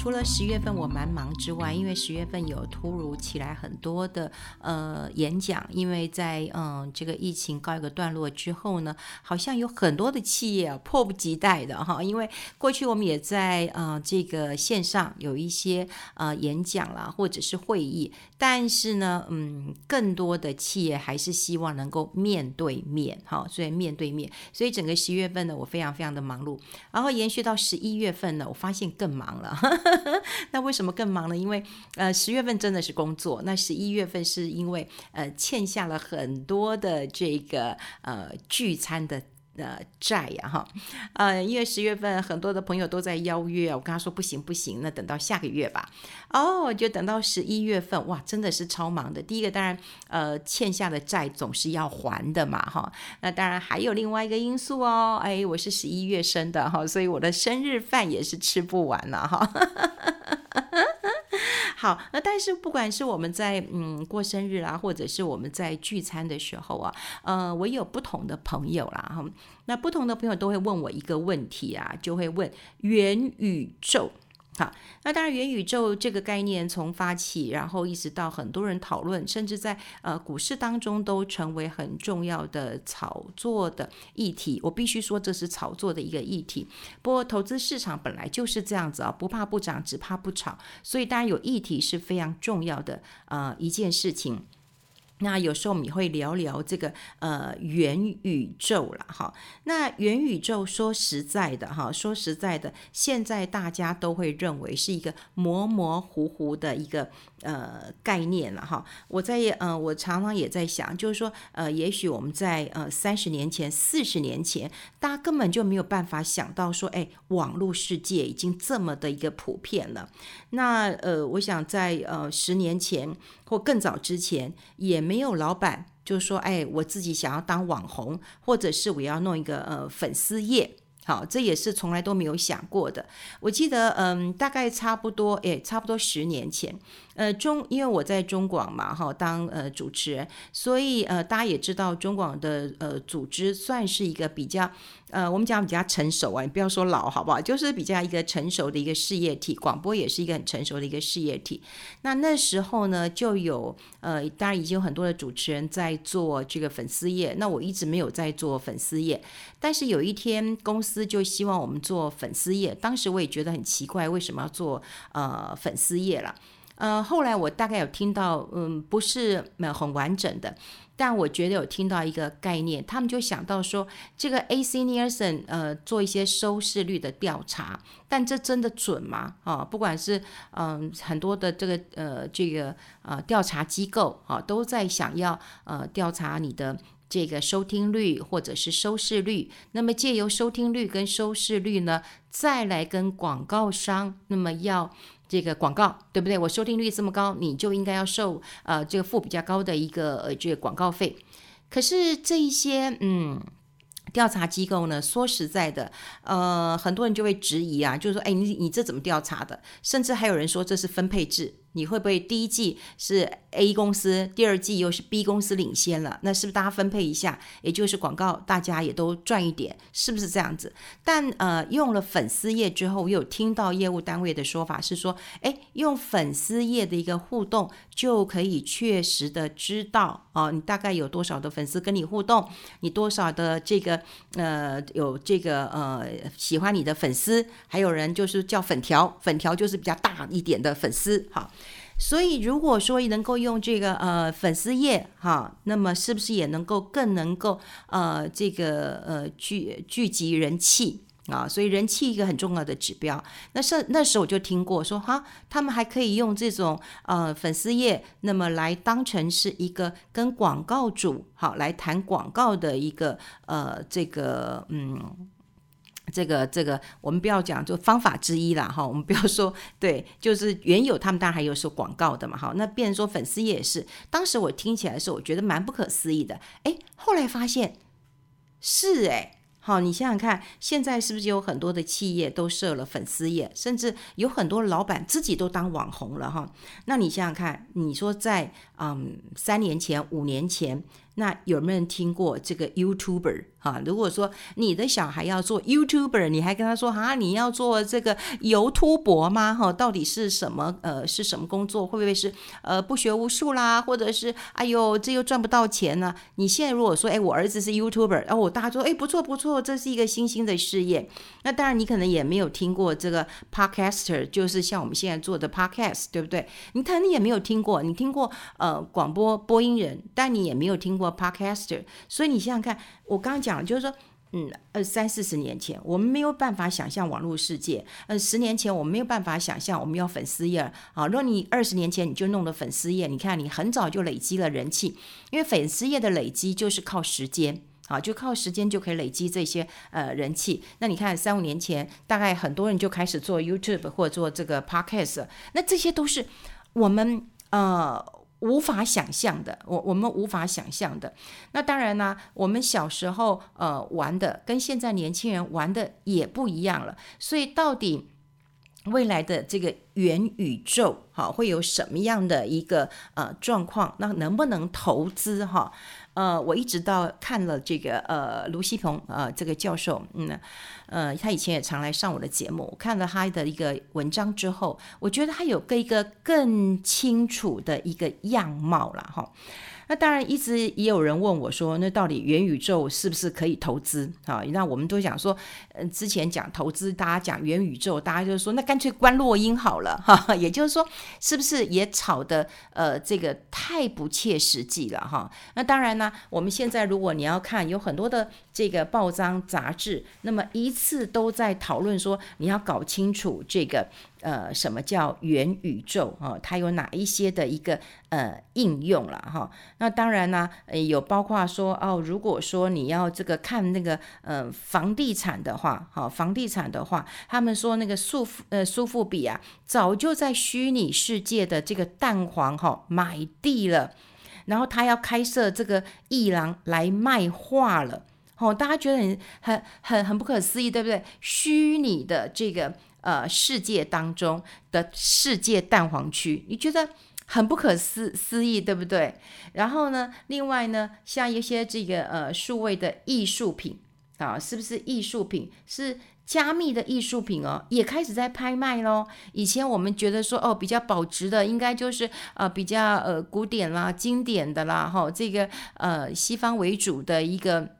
除了十月份我蛮忙之外，因为十月份有突如其来很多的呃演讲，因为在嗯这个疫情告一个段落之后呢，好像有很多的企业啊迫不及待的哈，因为过去我们也在呃这个线上有一些呃演讲啦，或者是会议，但是呢，嗯，更多的企业还是希望能够面对面哈，所以面对面，所以整个十月份呢，我非常非常的忙碌，然后延续到十一月份呢，我发现更忙了。那为什么更忙呢？因为呃十月份真的是工作，那十一月份是因为呃欠下了很多的这个呃聚餐的。呃，债呀，哈，呃，因为十月份很多的朋友都在邀约，我跟他说不行不行，那等到下个月吧。哦，就等到十一月份，哇，真的是超忙的。第一个当然，呃，欠下的债总是要还的嘛，哈。那当然还有另外一个因素哦，哎，我是十一月生的哈，所以我的生日饭也是吃不完了哈。好，那但是不管是我们在嗯过生日啊，或者是我们在聚餐的时候啊，呃，我有不同的朋友啦，哈，那不同的朋友都会问我一个问题啊，就会问元宇宙。好，那当然，元宇宙这个概念从发起，然后一直到很多人讨论，甚至在呃股市当中都成为很重要的炒作的议题。我必须说，这是炒作的一个议题。不过，投资市场本来就是这样子啊，不怕不涨，只怕不炒。所以，当然有议题是非常重要的呃一件事情。那有时候我们也会聊聊这个呃元宇宙了哈。那元宇宙说实在的哈，说实在的，现在大家都会认为是一个模模糊糊的一个呃概念了哈。我在呃我常常也在想，就是说呃也许我们在呃三十年前、四十年前，大家根本就没有办法想到说，哎，网络世界已经这么的一个普遍了。那呃，我想在呃十年前或更早之前也。没有老板就说：“哎，我自己想要当网红，或者是我要弄一个呃粉丝页。”好，这也是从来都没有想过的。我记得，嗯，大概差不多，哎，差不多十年前。呃，中，因为我在中广嘛，哈，当呃主持人，所以呃，大家也知道中广的呃组织算是一个比较，呃，我们讲比较成熟啊，你不要说老，好不好？就是比较一个成熟的一个事业体，广播也是一个很成熟的一个事业体。那那时候呢，就有呃，当然已经有很多的主持人在做这个粉丝业，那我一直没有在做粉丝业，但是有一天公司就希望我们做粉丝页，当时我也觉得很奇怪，为什么要做呃粉丝页了？呃，后来我大概有听到，嗯，不是很完整的，但我觉得有听到一个概念，他们就想到说，这个 AC Nielsen 呃做一些收视率的调查，但这真的准吗？啊，不管是嗯、很多的这个呃这个呃调查机构啊，都在想要呃调查你的这个收听率或者是收视率，那么借由收听率跟收视率呢，再来跟广告商，那么要。这个广告对不对？我收听率这么高，你就应该要收呃这个付比较高的一个呃这个广告费。可是这一些嗯调查机构呢，说实在的，呃很多人就会质疑啊，就是说，哎，你你这怎么调查的？甚至还有人说这是分配制。你会不会第一季是 A 公司，第二季又是 B 公司领先了？那是不是大家分配一下，也就是广告大家也都赚一点，是不是这样子？但呃，用了粉丝页之后，我有听到业务单位的说法是说，诶，用粉丝页的一个互动就可以确实的知道哦，你大概有多少的粉丝跟你互动，你多少的这个呃有这个呃喜欢你的粉丝，还有人就是叫粉条，粉条就是比较大一点的粉丝，好。所以，如果说能够用这个呃粉丝页哈，那么是不是也能够更能够呃这个呃聚聚集人气啊？所以人气一个很重要的指标。那是那时候我就听过说哈，他们还可以用这种呃粉丝页，那么来当成是一个跟广告主好来谈广告的一个呃这个嗯。这个这个，我们不要讲，就方法之一啦，哈。我们不要说对，就是原有他们当然还有说广告的嘛，哈。那变成说粉丝页也是，当时我听起来的时候，我觉得蛮不可思议的。哎，后来发现是哎，好，你想想看，现在是不是有很多的企业都设了粉丝页，甚至有很多老板自己都当网红了，哈。那你想想看，你说在嗯三年前、五年前，那有没有人听过这个 YouTuber？哈。如果说你的小孩要做 YouTuber，你还跟他说啊，你要做这个油秃伯吗？哈，到底是什么？呃，是什么工作？会不会是呃不学无术啦？或者是哎呦，这又赚不到钱呢？你现在如果说，哎，我儿子是 YouTuber，然后我大家说，哎，不错不错，这是一个新兴的事业。那当然，你可能也没有听过这个 Podcaster，就是像我们现在做的 Podcast，对不对？你可能也没有听过，你听过呃广播播音人，但你也没有听过 Podcaster。所以你想想看，我刚刚讲就是说，嗯，呃，三四十年前，我们没有办法想象网络世界；呃，十年前，我们没有办法想象我们要粉丝页啊。如果你二十年前你就弄了粉丝页，你看你很早就累积了人气，因为粉丝页的累积就是靠时间。啊，就靠时间就可以累积这些呃人气。那你看三五年前，大概很多人就开始做 YouTube 或者做这个 Podcast，那这些都是我们呃无法想象的，我我们无法想象的。那当然呢，我们小时候呃玩的跟现在年轻人玩的也不一样了。所以到底未来的这个元宇宙哈会有什么样的一个呃状况？那能不能投资哈？呃，我一直到看了这个呃卢锡鹏呃这个教授，嗯，呃他以前也常来上我的节目，我看了他的一个文章之后，我觉得他有个一个更清楚的一个样貌了哈。那当然，一直也有人问我说，那到底元宇宙是不是可以投资啊？那我们都讲说，嗯，之前讲投资，大家讲元宇宙，大家就说那干脆关落音好了哈。也就是说，是不是也炒得呃这个太不切实际了哈？那当然呢，我们现在如果你要看，有很多的这个报章杂志，那么一次都在讨论说，你要搞清楚这个。呃，什么叫元宇宙啊？它有哪一些的一个呃应用了哈？那当然呢，有包括说哦，如果说你要这个看那个呃房地产的话，哈，房地产的话，他们说那个苏呃苏富比啊，早就在虚拟世界的这个蛋黄哈买地了，然后他要开设这个艺廊来卖画了，哦，大家觉得很很很很不可思议，对不对？虚拟的这个。呃，世界当中的世界蛋黄区，你觉得很不可思思议，对不对？然后呢，另外呢，像一些这个呃数位的艺术品啊，是不是艺术品？是加密的艺术品哦，也开始在拍卖喽。以前我们觉得说哦，比较保值的，应该就是呃比较呃古典啦、经典的啦，哈、哦，这个呃西方为主的一个。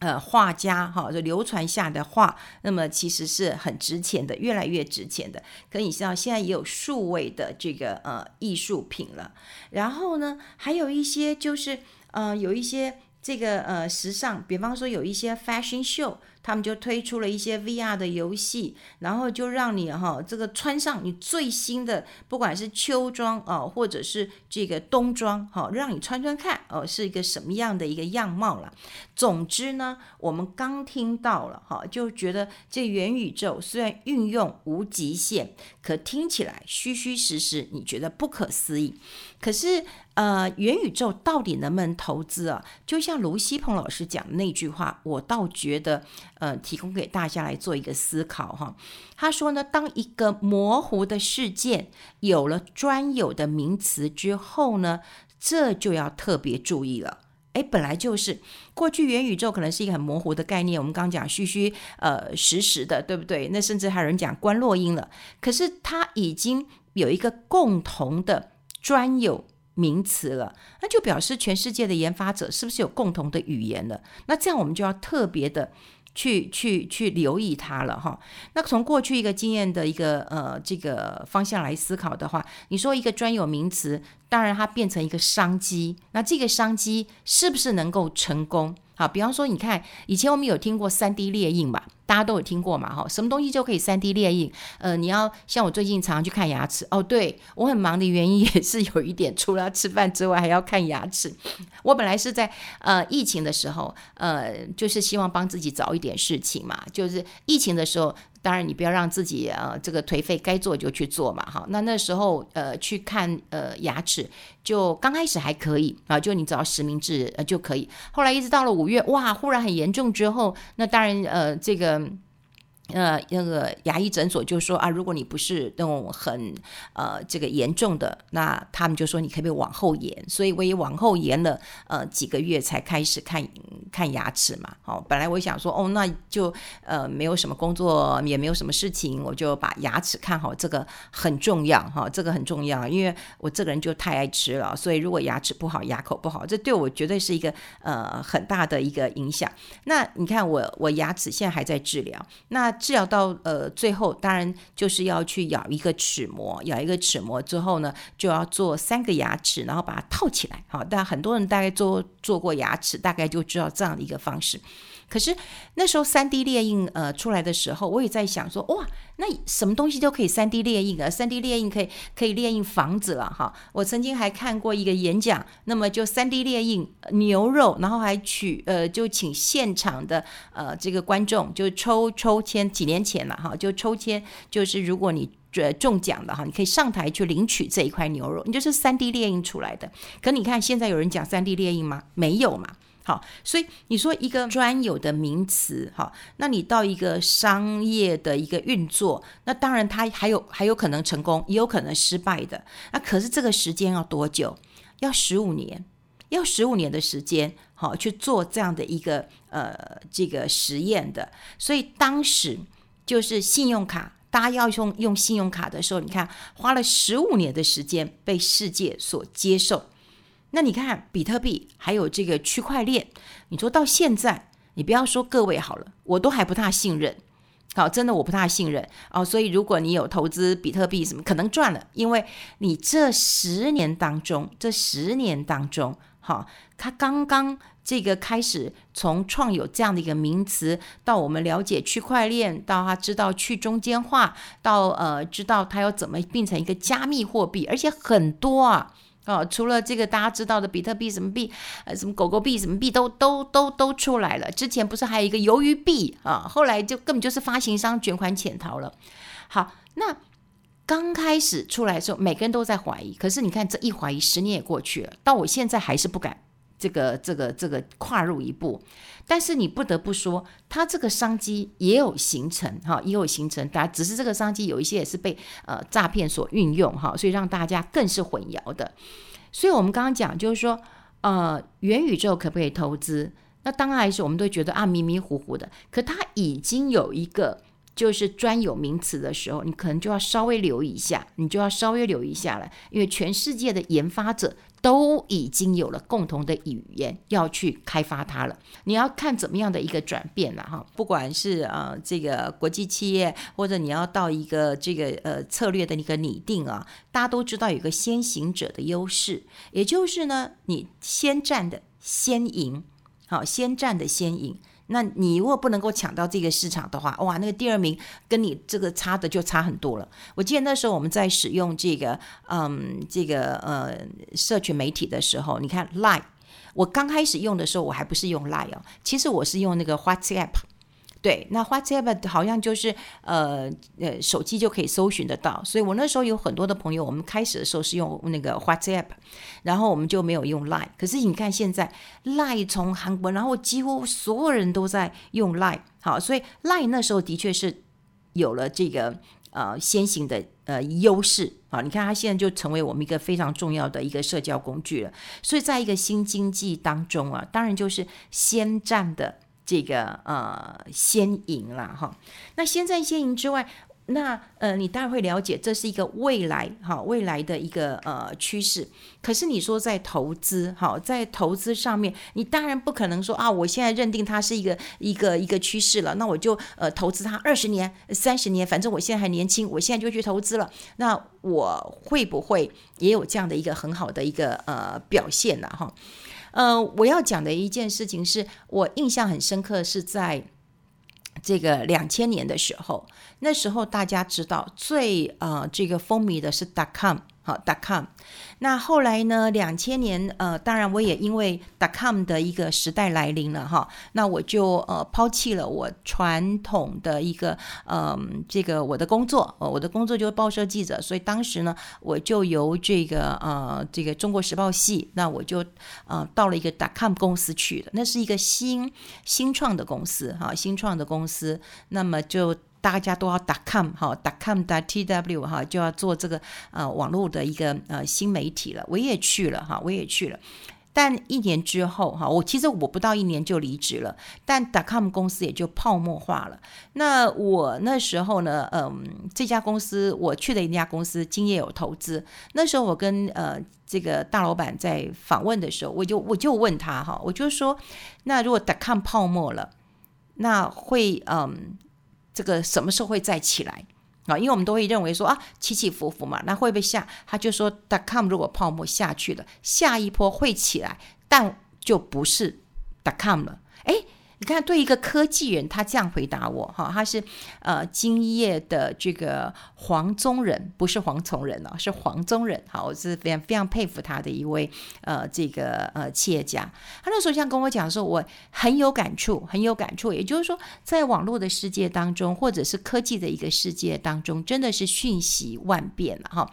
呃，画家哈，就流传下的画，那么其实是很值钱的，越来越值钱的。可你知道，现在也有数位的这个呃艺术品了。然后呢，还有一些就是呃，有一些这个呃时尚，比方说有一些 fashion show。他们就推出了一些 VR 的游戏，然后就让你哈这个穿上你最新的，不管是秋装啊，或者是这个冬装哈，让你穿穿看哦，是一个什么样的一个样貌了。总之呢，我们刚听到了哈，就觉得这元宇宙虽然运用无极限，可听起来虚虚实实，你觉得不可思议。可是呃，元宇宙到底能不能投资啊？就像卢西鹏老师讲的那句话，我倒觉得。呃，提供给大家来做一个思考哈。他说呢，当一个模糊的事件有了专有的名词之后呢，这就要特别注意了。诶，本来就是过去元宇宙可能是一个很模糊的概念，我们刚讲虚虚呃实实的，对不对？那甚至还有人讲关落音了。可是它已经有一个共同的专有名词了，那就表示全世界的研发者是不是有共同的语言了？那这样我们就要特别的。去去去留意它了哈。那从过去一个经验的一个呃这个方向来思考的话，你说一个专有名词，当然它变成一个商机，那这个商机是不是能够成功？好，比方说你看以前我们有听过三 D 列印吧。大家都有听过嘛？哈，什么东西就可以三 D 列印？呃，你要像我最近常常去看牙齿哦。对，我很忙的原因也是有一点，除了吃饭之外还要看牙齿。我本来是在呃疫情的时候，呃，就是希望帮自己找一点事情嘛。就是疫情的时候，当然你不要让自己呃这个颓废，该做就去做嘛。哈，那那时候呃去看呃牙齿，就刚开始还可以啊，就你只要实名制呃就可以。后来一直到了五月，哇，忽然很严重之后，那当然呃这个。呃，那个牙医诊所就说啊，如果你不是那种很呃这个严重的，那他们就说你可不可以往后延？所以我也往后延了呃几个月才开始看看牙齿嘛。好，本来我想说哦，那就呃没有什么工作，也没有什么事情，我就把牙齿看好，这个很重要哈，这个很重要，因为我这个人就太爱吃了，所以如果牙齿不好，牙口不好，这对我绝对是一个呃很大的一个影响。那你看我我牙齿现在还在治疗，那。治疗到呃最后，当然就是要去咬一个齿膜，咬一个齿膜之后呢，就要做三个牙齿，然后把它套起来。好，但很多人大概做做过牙齿，大概就知道这样的一个方式。可是那时候三 D 列印呃出来的时候，我也在想说，哇，那什么东西都可以三 D 列印啊三 D 列印可以可以列印房子了哈。我曾经还看过一个演讲，那么就三 D 列印牛肉，然后还取呃就请现场的呃这个观众就抽抽签，几年前了哈，就抽签，就是如果你呃中奖了哈，你可以上台去领取这一块牛肉，你就是三 D 列印出来的。可你看现在有人讲三 D 列印吗？没有嘛。好，所以你说一个专有的名词，哈，那你到一个商业的一个运作，那当然它还有还有可能成功，也有可能失败的。那可是这个时间要多久？要十五年，要十五年的时间，好去做这样的一个呃这个实验的。所以当时就是信用卡，大家要用用信用卡的时候，你看花了十五年的时间被世界所接受。那你看，比特币还有这个区块链，你说到现在，你不要说各位好了，我都还不大信任。好，真的我不大信任哦。所以如果你有投资比特币什么，可能赚了，因为你这十年当中，这十年当中，哈，他刚刚这个开始从创有这样的一个名词，到我们了解区块链，到他知道去中间化，到呃知道他要怎么变成一个加密货币，而且很多啊。哦，除了这个大家知道的比特币什么币，呃，什么狗狗币什么币都都都都出来了。之前不是还有一个鱿鱼币啊？后来就根本就是发行商卷款潜逃了。好，那刚开始出来的时候，每个人都在怀疑。可是你看这一怀疑，十年也过去了，到我现在还是不敢。这个这个这个跨入一步，但是你不得不说，它这个商机也有形成哈，也有形成，大家只是这个商机有一些也是被呃诈骗所运用哈，所以让大家更是混淆的。所以我们刚刚讲就是说，呃，元宇宙可不可以投资？那当然是我们都觉得啊迷迷糊糊的，可它已经有一个就是专有名词的时候，你可能就要稍微留意一下，你就要稍微留意一下了，因为全世界的研发者。都已经有了共同的语言，要去开发它了。你要看怎么样的一个转变了哈，不管是呃这个国际企业，或者你要到一个这个呃策略的一个拟定啊，大家都知道有个先行者的优势，也就是呢，你先占的先赢，好，先占的先赢。那你如果不能够抢到这个市场的话，哇，那个第二名跟你这个差的就差很多了。我记得那时候我们在使用这个，嗯，这个呃，社群媒体的时候，你看 Line，我刚开始用的时候，我还不是用 Line 哦，其实我是用那个 WhatsApp。对，那 WhatsApp 好像就是呃呃手机就可以搜寻得到，所以我那时候有很多的朋友，我们开始的时候是用那个 WhatsApp，然后我们就没有用 Line。可是你看现在 Line 从韩国，然后几乎所有人都在用 Line，好，所以 Line 那时候的确是有了这个呃先行的呃优势啊。你看它现在就成为我们一个非常重要的一个社交工具了。所以在一个新经济当中啊，当然就是先占的。这个呃，先赢了哈。那先占先赢之外，那呃，你当然会了解，这是一个未来哈，未来的一个呃趋势。可是你说在投资哈，在投资上面，你当然不可能说啊，我现在认定它是一个一个一个趋势了，那我就呃投资它二十年、三十年，反正我现在还年轻，我现在就去投资了。那我会不会也有这样的一个很好的一个呃表现呢？哈？呃，我要讲的一件事情是我印象很深刻，是在这个两千年的时候，那时候大家知道最呃这个风靡的是 dot com。，dot-com。那后来呢？两千年，呃，当然我也因为 dot-com 的一个时代来临了哈，那我就呃抛弃了我传统的一个嗯、这个我的工作，呃，我的工作就是报社记者，所以当时呢，我就由这个呃这个中国时报系，那我就呃到了一个 dot-com 公司去了，那是一个新新创的公司哈，新创的公司，那么就。大家都要 .com 哈，.com .tw 哈，就要做这个呃网络的一个呃新媒体了。我也去了哈，我也去了。但一年之后哈，我其实我不到一年就离职了，但 .com 公司也就泡沫化了。那我那时候呢，嗯，这家公司我去的一家公司，今夜有投资。那时候我跟呃这个大老板在访问的时候，我就我就问他哈，我就说，那如果 .com 泡沫了，那会嗯这个什么时候会再起来？啊，因为我们都会认为说啊，起起伏伏嘛，那会不会下？他就说，.com 如果泡沫下去了，下一波会起来，但就不是 .com 了。哎。你看，对一个科技人，他这样回答我哈，他是呃，今夜的这个黄宗仁，不是黄从仁哦，是黄宗仁。好，我是非常非常佩服他的一位呃，这个呃企业家。他那时候这样跟我讲说，我很有感触，很有感触。也就是说，在网络的世界当中，或者是科技的一个世界当中，真的是瞬息万变了哈。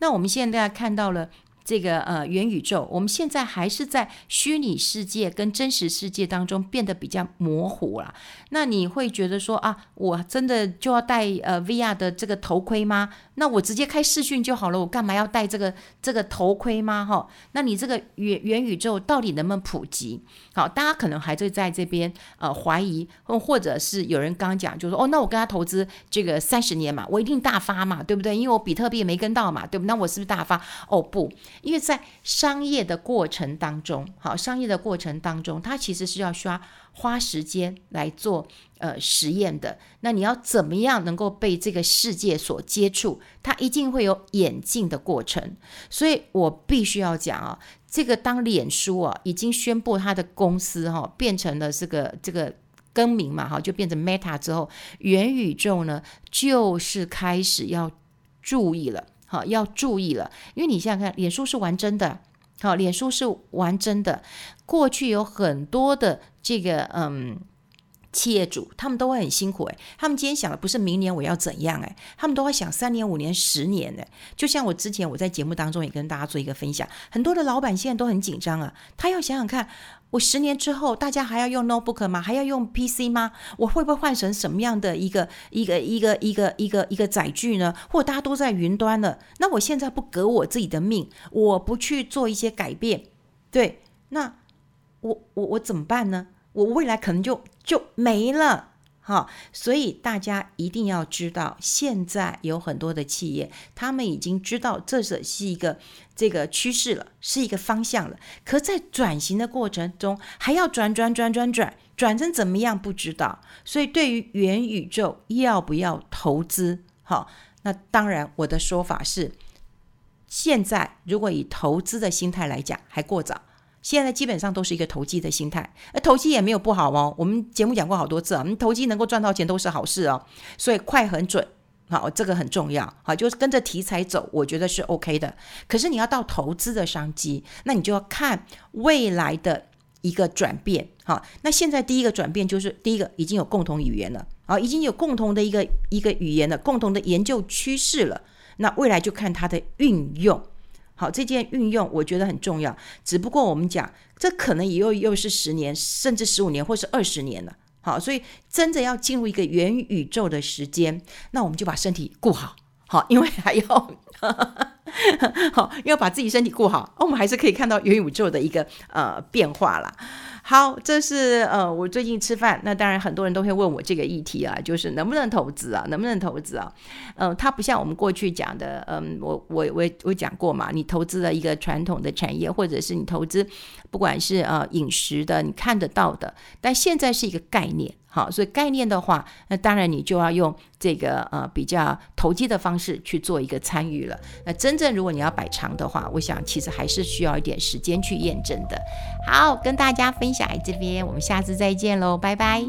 那我们现在大家看到了。这个呃元宇宙，我们现在还是在虚拟世界跟真实世界当中变得比较模糊了。那你会觉得说啊，我真的就要戴呃 VR 的这个头盔吗？那我直接开视讯就好了，我干嘛要戴这个这个头盔吗？哈，那你这个元元宇宙到底能不能普及？好，大家可能还是在这边呃怀疑，或者是有人刚讲，就说哦，那我跟他投资这个三十年嘛，我一定大发嘛，对不对？因为我比特币没跟到嘛，对不对？那我是不是大发？哦不。因为在商业的过程当中，好，商业的过程当中，它其实是要需要花时间来做呃实验的。那你要怎么样能够被这个世界所接触？它一定会有演进的过程。所以我必须要讲啊，这个当脸书啊已经宣布它的公司哈变成了这个这个更名嘛哈，就变成 Meta 之后，元宇宙呢就是开始要注意了。好，要注意了，因为你想想看，脸书是玩真的，好，脸书是玩真的。过去有很多的这个嗯企业主，他们都会很辛苦诶，他们今天想的不是明年我要怎样诶，他们都会想三年、五年、十年的。就像我之前我在节目当中也跟大家做一个分享，很多的老板现在都很紧张啊，他要想想看。我十年之后，大家还要用 notebook 吗？还要用 PC 吗？我会不会换成什么样的一个一个一个一个一个一个载具呢？或大家都在云端了，那我现在不革我自己的命，我不去做一些改变，对，那我我我怎么办呢？我未来可能就就没了。好，所以大家一定要知道，现在有很多的企业，他们已经知道这是是一个这个趋势了，是一个方向了。可在转型的过程中，还要转转转转转，转成怎么样不知道。所以对于元宇宙要不要投资？好，那当然我的说法是，现在如果以投资的心态来讲，还过早。现在基本上都是一个投机的心态，而投机也没有不好哦。我们节目讲过好多次啊，我们投机能够赚到钱都是好事哦。所以快很准，好，这个很重要，好，就是跟着题材走，我觉得是 OK 的。可是你要到投资的商机，那你就要看未来的一个转变，好。那现在第一个转变就是第一个已经有共同语言了，啊，已经有共同的一个一个语言了，共同的研究趋势了。那未来就看它的运用。好，这件运用我觉得很重要。只不过我们讲，这可能也又又是十年，甚至十五年，或是二十年了。好，所以真的要进入一个元宇宙的时间，那我们就把身体顾好。好，因为还要 好，要把自己身体顾好，我们还是可以看到元宇宙的一个呃变化啦。好，这是呃，我最近吃饭，那当然很多人都会问我这个议题啊，就是能不能投资啊，能不能投资啊？嗯、它不像我们过去讲的，嗯，我我我我讲过嘛，你投资了一个传统的产业，或者是你投资不管是呃饮食的，你看得到的，但现在是一个概念。好，所以概念的话，那当然你就要用这个呃比较投机的方式去做一个参与了。那真正如果你要摆长的话，我想其实还是需要一点时间去验证的。好，跟大家分享这边，我们下次再见喽，拜拜。